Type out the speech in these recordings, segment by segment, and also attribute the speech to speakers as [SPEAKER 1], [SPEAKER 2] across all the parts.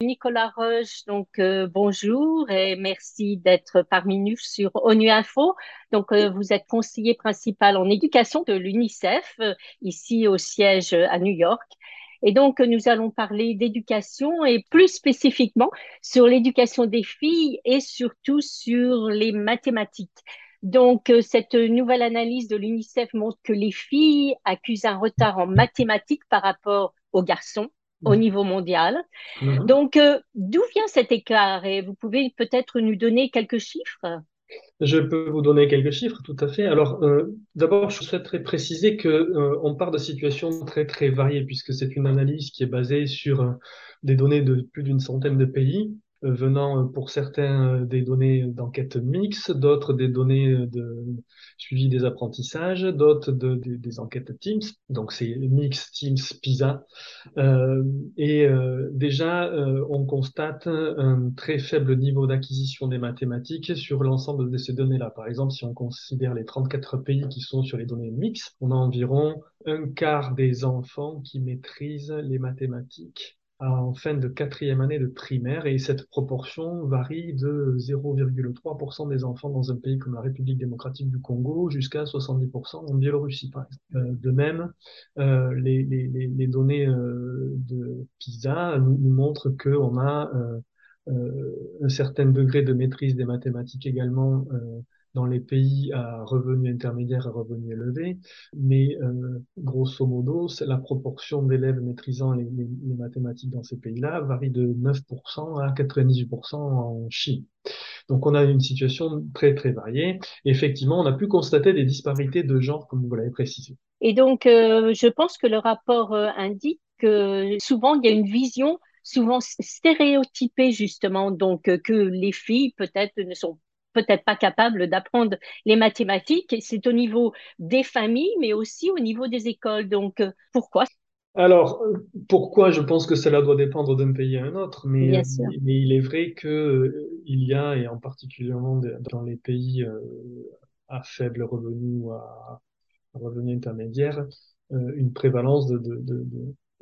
[SPEAKER 1] Nicolas Roche, donc euh, bonjour et merci d'être parmi nous sur ONU Info. Donc euh, vous êtes conseiller principal en éducation de l'UNICEF euh, ici au siège à New York. Et donc nous allons parler d'éducation et plus spécifiquement sur l'éducation des filles et surtout sur les mathématiques. Donc, cette nouvelle analyse de l'UNICEF montre que les filles accusent un retard en mathématiques par rapport aux garçons au mhm. niveau mondial. Mhm. Donc, euh, d'où vient cet écart? Et vous pouvez peut-être nous donner quelques chiffres?
[SPEAKER 2] Je peux vous donner quelques chiffres, tout à fait. Alors, euh, d'abord, je souhaiterais préciser que euh, on part de situations très très variées, puisque c'est une analyse qui est basée sur des données de plus d'une centaine de pays. Euh, venant euh, pour certains euh, des données d'enquête mixte, d'autres des données de suivi des apprentissages, d'autres de, des enquêtes Teams. Donc c'est mix, Teams, PISA. Et déjà, on constate un très faible niveau d'acquisition des mathématiques sur l'ensemble de ces données-là. Par exemple, si on considère les 34 pays qui sont sur les données mixtes, on a environ un quart des enfants qui maîtrisent les mathématiques en fin de quatrième année de primaire et cette proportion varie de 0,3% des enfants dans un pays comme la République démocratique du Congo jusqu'à 70% en Biélorussie par exemple. Euh, de même, euh, les, les, données euh, de PISA nous, nous montrent qu'on a un certain degré de maîtrise des mathématiques également dans les pays à revenus intermédiaires et revenus élevés, mais euh, grosso modo, la proportion d'élèves maîtrisant les, mathématiques dans ces pays-là varie de 9% à 98% en Chine. Donc on a une situation très très variée. effectivement, on a pu constater des disparités de genre, comme vous l'avez précisé.
[SPEAKER 1] Et donc, euh, je pense que le rapport euh, indique que souvent il y a une vision souvent stéréotypée justement, donc que les filles peut-être ne sont peut-être pas capable d'apprendre les mathématiques. C'est au niveau des familles, mais aussi au niveau des écoles. Donc, euh, pourquoi?
[SPEAKER 2] Alors, pourquoi Je pense que cela doit dépendre d'un pays à un autre, mais, mais il est vrai que euh, il y a, et en particulier dans les pays euh, à faible revenu ou à, revenu intermédiaire, une prévalence de, de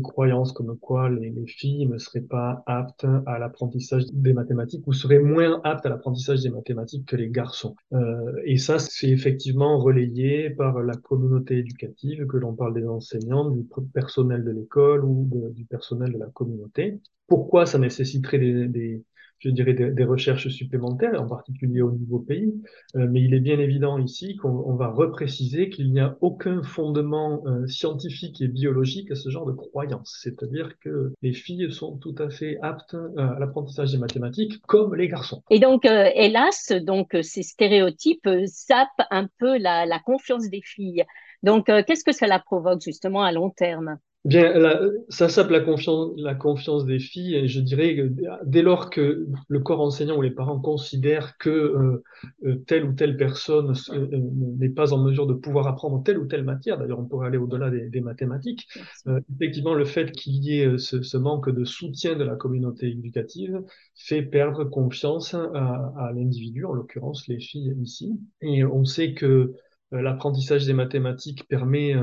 [SPEAKER 2] croyances comme quoi les, les, filles ne seraient pas aptes à l'apprentissage des mathématiques ou seraient moins aptes à l'apprentissage des mathématiques que les garçons. Euh, et ça, c'est effectivement relayé par la communauté éducative, que l'on parle des enseignants, du personnel de l'école ou du personnel de la communauté. Pourquoi ça nécessiterait des je dirais, des, recherches supplémentaires, en particulier au niveau pays. Euh, mais il est bien évident ici qu'on va repréciser qu'il n'y a aucun fondement euh, scientifique et biologique à ce genre de croyance. C'est-à-dire que les filles sont tout à fait aptes euh, à l'apprentissage des mathématiques comme les garçons.
[SPEAKER 1] Et donc, hélas, donc ces stéréotypes sapent un peu la, la confiance des filles. Donc, qu'est-ce que cela provoque justement à long terme?
[SPEAKER 2] Bien, ça sape la confiance, la confiance des filles, et je dirais que dès lors que le corps enseignant ou les parents considèrent que euh, euh, telle ou telle personne euh, n'est pas en mesure de pouvoir apprendre telle ou telle matière, d'ailleurs on pourrait aller au-delà des, des, mathématiques, effectivement le fait qu'il y ait ce, ce, manque de soutien de la communauté éducative fait perdre confiance à, à l'individu, en l'occurrence les filles ici, et on sait que l'apprentissage des mathématiques permet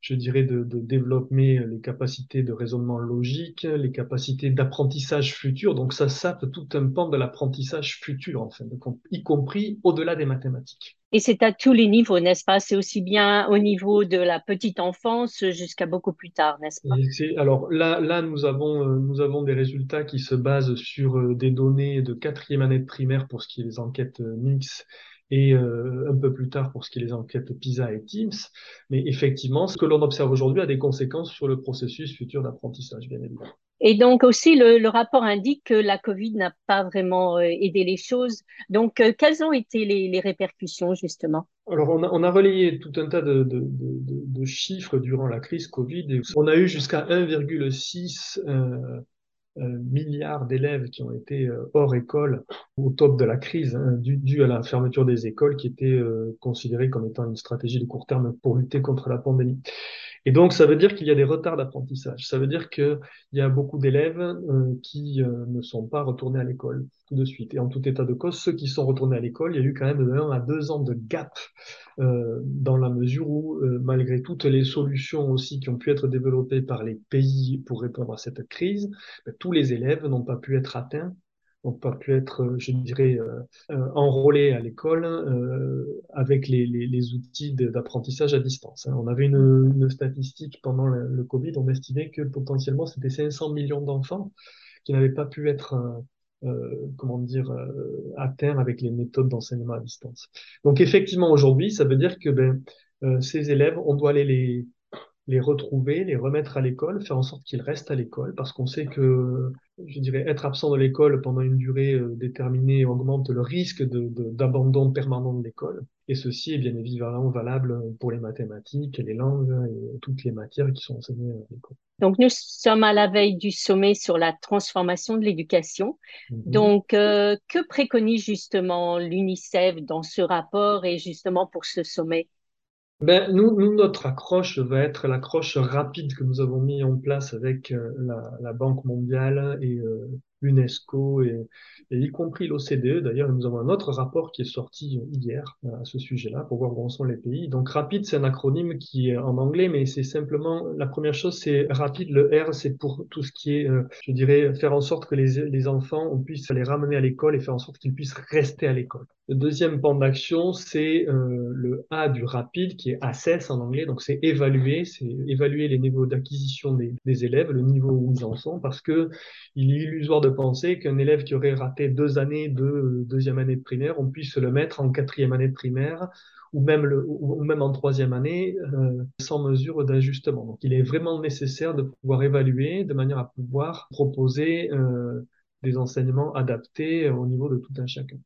[SPEAKER 2] je dirais, de, de, développer les capacités de raisonnement logique, les capacités d'apprentissage futur. Donc ça sape tout un pan de l'apprentissage futur, en fin de compte, y compris au-delà des mathématiques.
[SPEAKER 1] Et c'est à tous les niveaux, n'est-ce pas? C'est aussi bien au niveau de la petite enfance jusqu'à beaucoup plus tard, n'est-ce
[SPEAKER 2] pas? Alors là, là nous, avons, euh, nous avons des résultats qui se basent sur euh, des données de quatrième année de primaire pour ce qui est des enquêtes euh, mixtes et euh, un peu plus tard pour ce qui est des enquêtes PISA et Teams. Mais effectivement, ce que l'on observe aujourd'hui a des conséquences sur le processus futur d'apprentissage, bien évidemment.
[SPEAKER 1] Et donc aussi, le, le, rapport indique que la Covid n'a pas vraiment euh, aidé les choses. Donc, euh, quelles ont été les, les répercussions, justement?
[SPEAKER 2] Alors, on a, on a, relayé tout un tas de, de, de, de, chiffres durant la crise Covid. On a eu jusqu'à 1,6 euh, euh, milliards d'élèves qui ont été euh, hors école au top de la crise, hein, dû, à la fermeture des écoles qui était euh, considérée comme étant une stratégie de court terme pour lutter contre la pandémie. Et donc, ça veut dire qu'il y a des retards d'apprentissage. Ça veut dire qu'il y a beaucoup d'élèves euh, qui euh, ne sont pas retournés à l'école tout de suite. Et en tout état de cause, ceux qui sont retournés à l'école, il y a eu quand même 1 à 2 ans de gap euh, dans la mesure où, malgré toutes les solutions aussi qui ont pu être développées par les pays pour répondre à cette crise, ben, tous les élèves n'ont pas pu être atteints n'ont pas pu être, je dirais, euh, euh, enrôlés à l'école euh, avec les, outils d'apprentissage à distance. Hein. On avait une, statistique pendant le, Covid, on estimait que potentiellement c'était 500 millions d'enfants qui n'avaient pas pu être, euh, comment dire, atteints avec les méthodes d'enseignement à distance. Donc effectivement, aujourd'hui, ça veut dire que ben, ces élèves, on doit aller les les retrouver, les remettre à l'école, faire en sorte qu'ils restent à l'école, parce qu'on sait que, je dirais, être absent de l'école pendant une durée euh, déterminée augmente le risque d'abandon permanent de l'école. Et ceci est bien évidemment valable pour les mathématiques, les langues et toutes les matières qui sont enseignées à l'école.
[SPEAKER 1] Donc, nous sommes à la veille du sommet sur la transformation de l'éducation. Mm-hmm. Donc, euh, que préconise justement l'UNICEF dans ce rapport et justement pour ce sommet?
[SPEAKER 2] Ben, nous, nous, notre accroche va être l'accroche rapide que nous avons mis en place avec euh, la, Banque mondiale et euh, l'UNESCO et, et, y compris l'OCDE. D'ailleurs, nous avons un autre rapport qui est sorti hier euh, à ce sujet-là pour voir où en sont les pays. Donc, rapide, c'est un acronyme qui est en anglais, mais c'est simplement la première chose, c'est rapide. Le R, c'est pour tout ce qui est, je dirais, faire en sorte que les, les enfants, on puisse les ramener à l'école et faire en sorte qu'ils puissent rester à l'école. Le deuxième pan d'action, c'est euh, le A du rapide, qui est assess en anglais. Donc, c'est évaluer, c'est évaluer les niveaux d'acquisition des, des, élèves, le niveau où ils en sont, parce que il est illusoire de penser qu'un élève qui aurait raté deux années de deuxième année de primaire, on puisse le mettre en quatrième année de primaire ou même, le, ou même en troisième année euh, sans mesure d'ajustement. Donc, il est vraiment nécessaire de pouvoir évaluer de manière à pouvoir proposer euh, des enseignements adaptés au niveau de tout un chacun.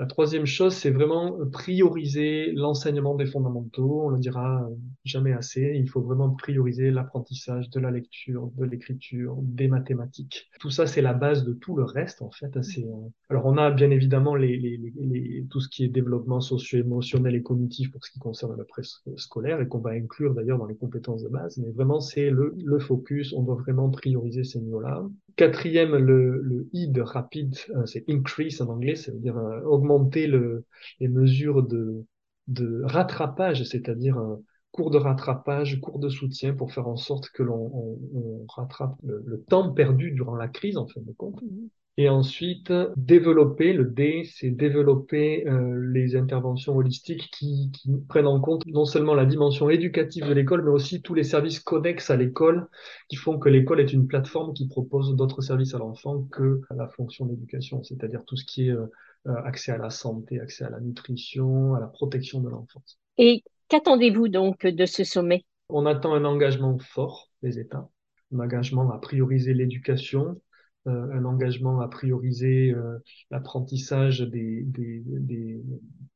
[SPEAKER 2] La troisième chose, c'est vraiment prioriser l'enseignement des fondamentaux. On le dira jamais assez. Il faut vraiment prioriser l'apprentissage de la lecture, de l'écriture, des mathématiques. Tout ça, c'est la base de tout le reste, en fait. C'est, euh, alors, on a bien évidemment les, les, les, tout ce qui est développement socio-émotionnel et cognitif pour ce qui concerne le scolaire et qu'on va inclure d'ailleurs dans les compétences de base. Mais vraiment, c'est le, le focus. On doit vraiment prioriser ces niveaux-là. Quatrième, le, le I de rapide, euh, c'est increase en anglais, ça veut dire euh, augmenter le, les mesures de, de rattrapage, c'est-à-dire un cours de rattrapage, cours de soutien pour faire en sorte que l'on on, rattrape le, le, temps perdu durant la crise, en fin de compte. Mm-hmm. Et ensuite, développer, le D, c'est développer euh, les interventions holistiques qui, qui, prennent en compte non seulement la dimension éducative de l'école, mais aussi tous les services connexes à l'école qui font que l'école est une plateforme qui propose d'autres services à l'enfant que la fonction d'éducation, c'est-à-dire tout ce qui est euh, accès à la santé, accès à la nutrition, à la protection de l'enfance.
[SPEAKER 1] Et qu'attendez-vous donc de ce sommet?
[SPEAKER 2] On attend un engagement fort des États, un engagement à prioriser l'éducation, euh, un engagement à prioriser euh, l'apprentissage des, des, des,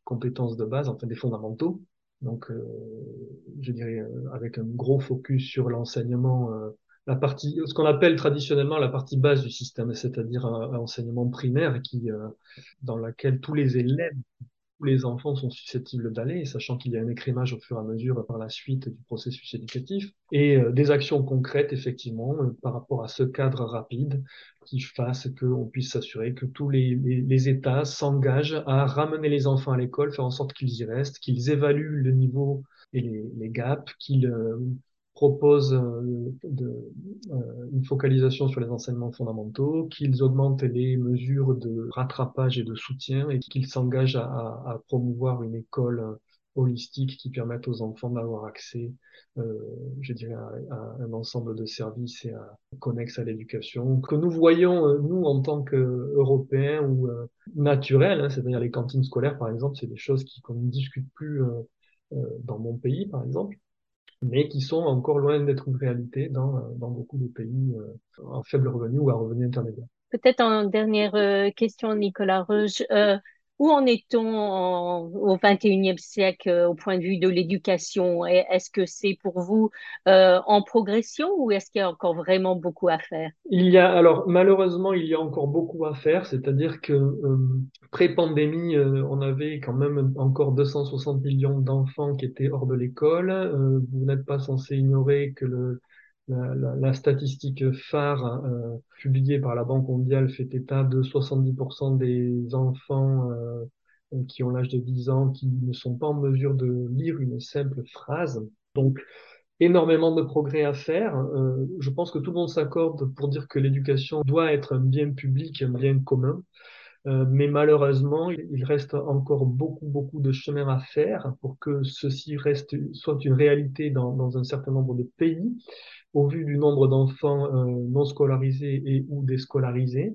[SPEAKER 2] compétences de base, enfin des fondamentaux. Donc, euh, je dirais avec un gros focus sur l'enseignement, la partie, ce qu'on appelle traditionnellement la partie base du système, c'est-à-dire un, enseignement primaire qui, dans laquelle tous les élèves tous les enfants sont susceptibles d'aller, sachant qu'il y a un écrémage au fur et à mesure par la suite du processus éducatif, et euh, des actions concrètes, effectivement, euh, par rapport à ce cadre rapide qui fasse qu'on puisse s'assurer que tous les, les, les États s'engagent à ramener les enfants à l'école, faire en sorte qu'ils y restent, qu'ils évaluent le niveau et les, les gaps, qu'ils euh, proposent euh, euh, une focalisation sur les enseignements fondamentaux, qu'ils augmentent les mesures de rattrapage et de soutien et qu'ils s'engagent à, promouvoir une école euh, holistique qui permette aux enfants d'avoir accès, je dirais, à, un ensemble de services et connexes à l'éducation, que nous voyons, nous, en tant qu'Européens ou naturels, hein, c'est-à-dire les cantines scolaires, par exemple, c'est des choses qu'on ne discute plus dans mon pays, par exemple mais qui sont encore loin d'être une réalité dans, dans beaucoup de pays euh, en faible revenu ou à revenu intermédiaire.
[SPEAKER 1] Peut-être en dernière euh, question, Nicolas Rouge, euh, Où en est-on au XXIe siècle euh, au point de vue de l'éducation? Est-ce que c'est pour vous euh, en progression ou est-ce qu'il y a encore vraiment beaucoup à faire?
[SPEAKER 2] Il y a, alors malheureusement, il y a encore beaucoup à faire, c'est-à-dire que euh, pré-pandémie, on avait quand même encore 260 millions d'enfants qui étaient hors de l'école. Vous n'êtes pas censé ignorer que le, la, la- statistique phare euh, publiée par la Banque mondiale fait état de 70% des enfants euh, qui ont l'âge de 10 ans qui ne sont pas en mesure de lire une simple phrase. Donc, énormément de progrès à faire. Euh, je pense que tout le monde s'accorde pour dire que l'éducation doit être un bien public, un bien commun. Euh, mais malheureusement, il reste encore beaucoup, beaucoup de chemin à faire pour que ceci reste, soit une réalité dans, dans un certain nombre de pays, au vu du nombre d'enfants euh, non scolarisés et ou déscolarisés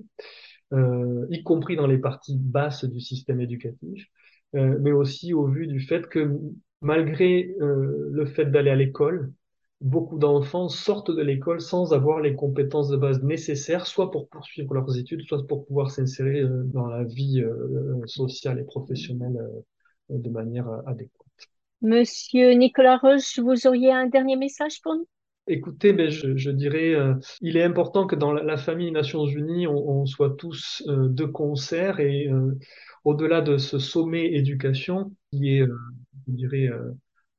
[SPEAKER 2] euh, y compris dans les parties basses du système éducatif, euh, mais aussi au vu du fait que malgré euh, le fait d'aller à l'école, beaucoup d'enfants sortent de l'école sans avoir les compétences de base nécessaires, soit pour poursuivre leurs études, soit pour pouvoir s'insérer euh, dans la vie euh, sociale et professionnelle euh, de manière euh, adéquate.
[SPEAKER 1] Monsieur Nicolas Roche, vous auriez un dernier message pour nous?
[SPEAKER 2] Écoutez, ben, je, je dirais, euh, il est important que dans la, famille Nations Unies, on, on soit tous euh, de concert et euh, au-delà de ce sommet éducation qui est, euh, je dirais,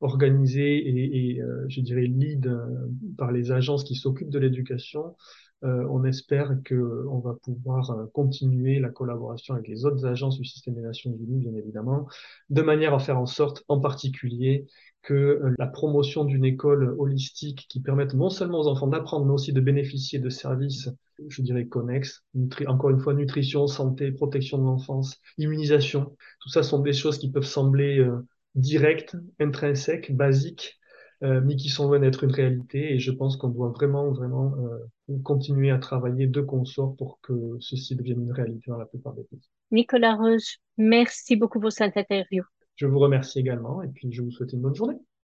[SPEAKER 2] euh, organisé et, et, euh, je dirais, lead euh, par les agences qui s'occupent de l'éducation, euh, on espère que on va pouvoir euh, continuer la collaboration avec les autres agences du système des Nations Unies, bien évidemment, de manière à faire en sorte, en particulier, que euh, la promotion d'une école holistique qui permette non seulement aux enfants d'apprendre, mais aussi de bénéficier de services, je dirais, connexes, encore une fois, nutrition, santé, protection de l'enfance, immunisation. Tout ça sont des choses qui peuvent sembler euh, directes, intrinsèques, basiques, euh, mais qui sont loin d'être une réalité. Et je pense qu'on doit vraiment, vraiment euh, continuer à travailler de consort pour que ceci devienne une réalité dans la plupart des pays.
[SPEAKER 1] Nicolas Roche, merci beaucoup pour cette interview.
[SPEAKER 2] Je vous remercie également et puis je vous souhaite une bonne journée.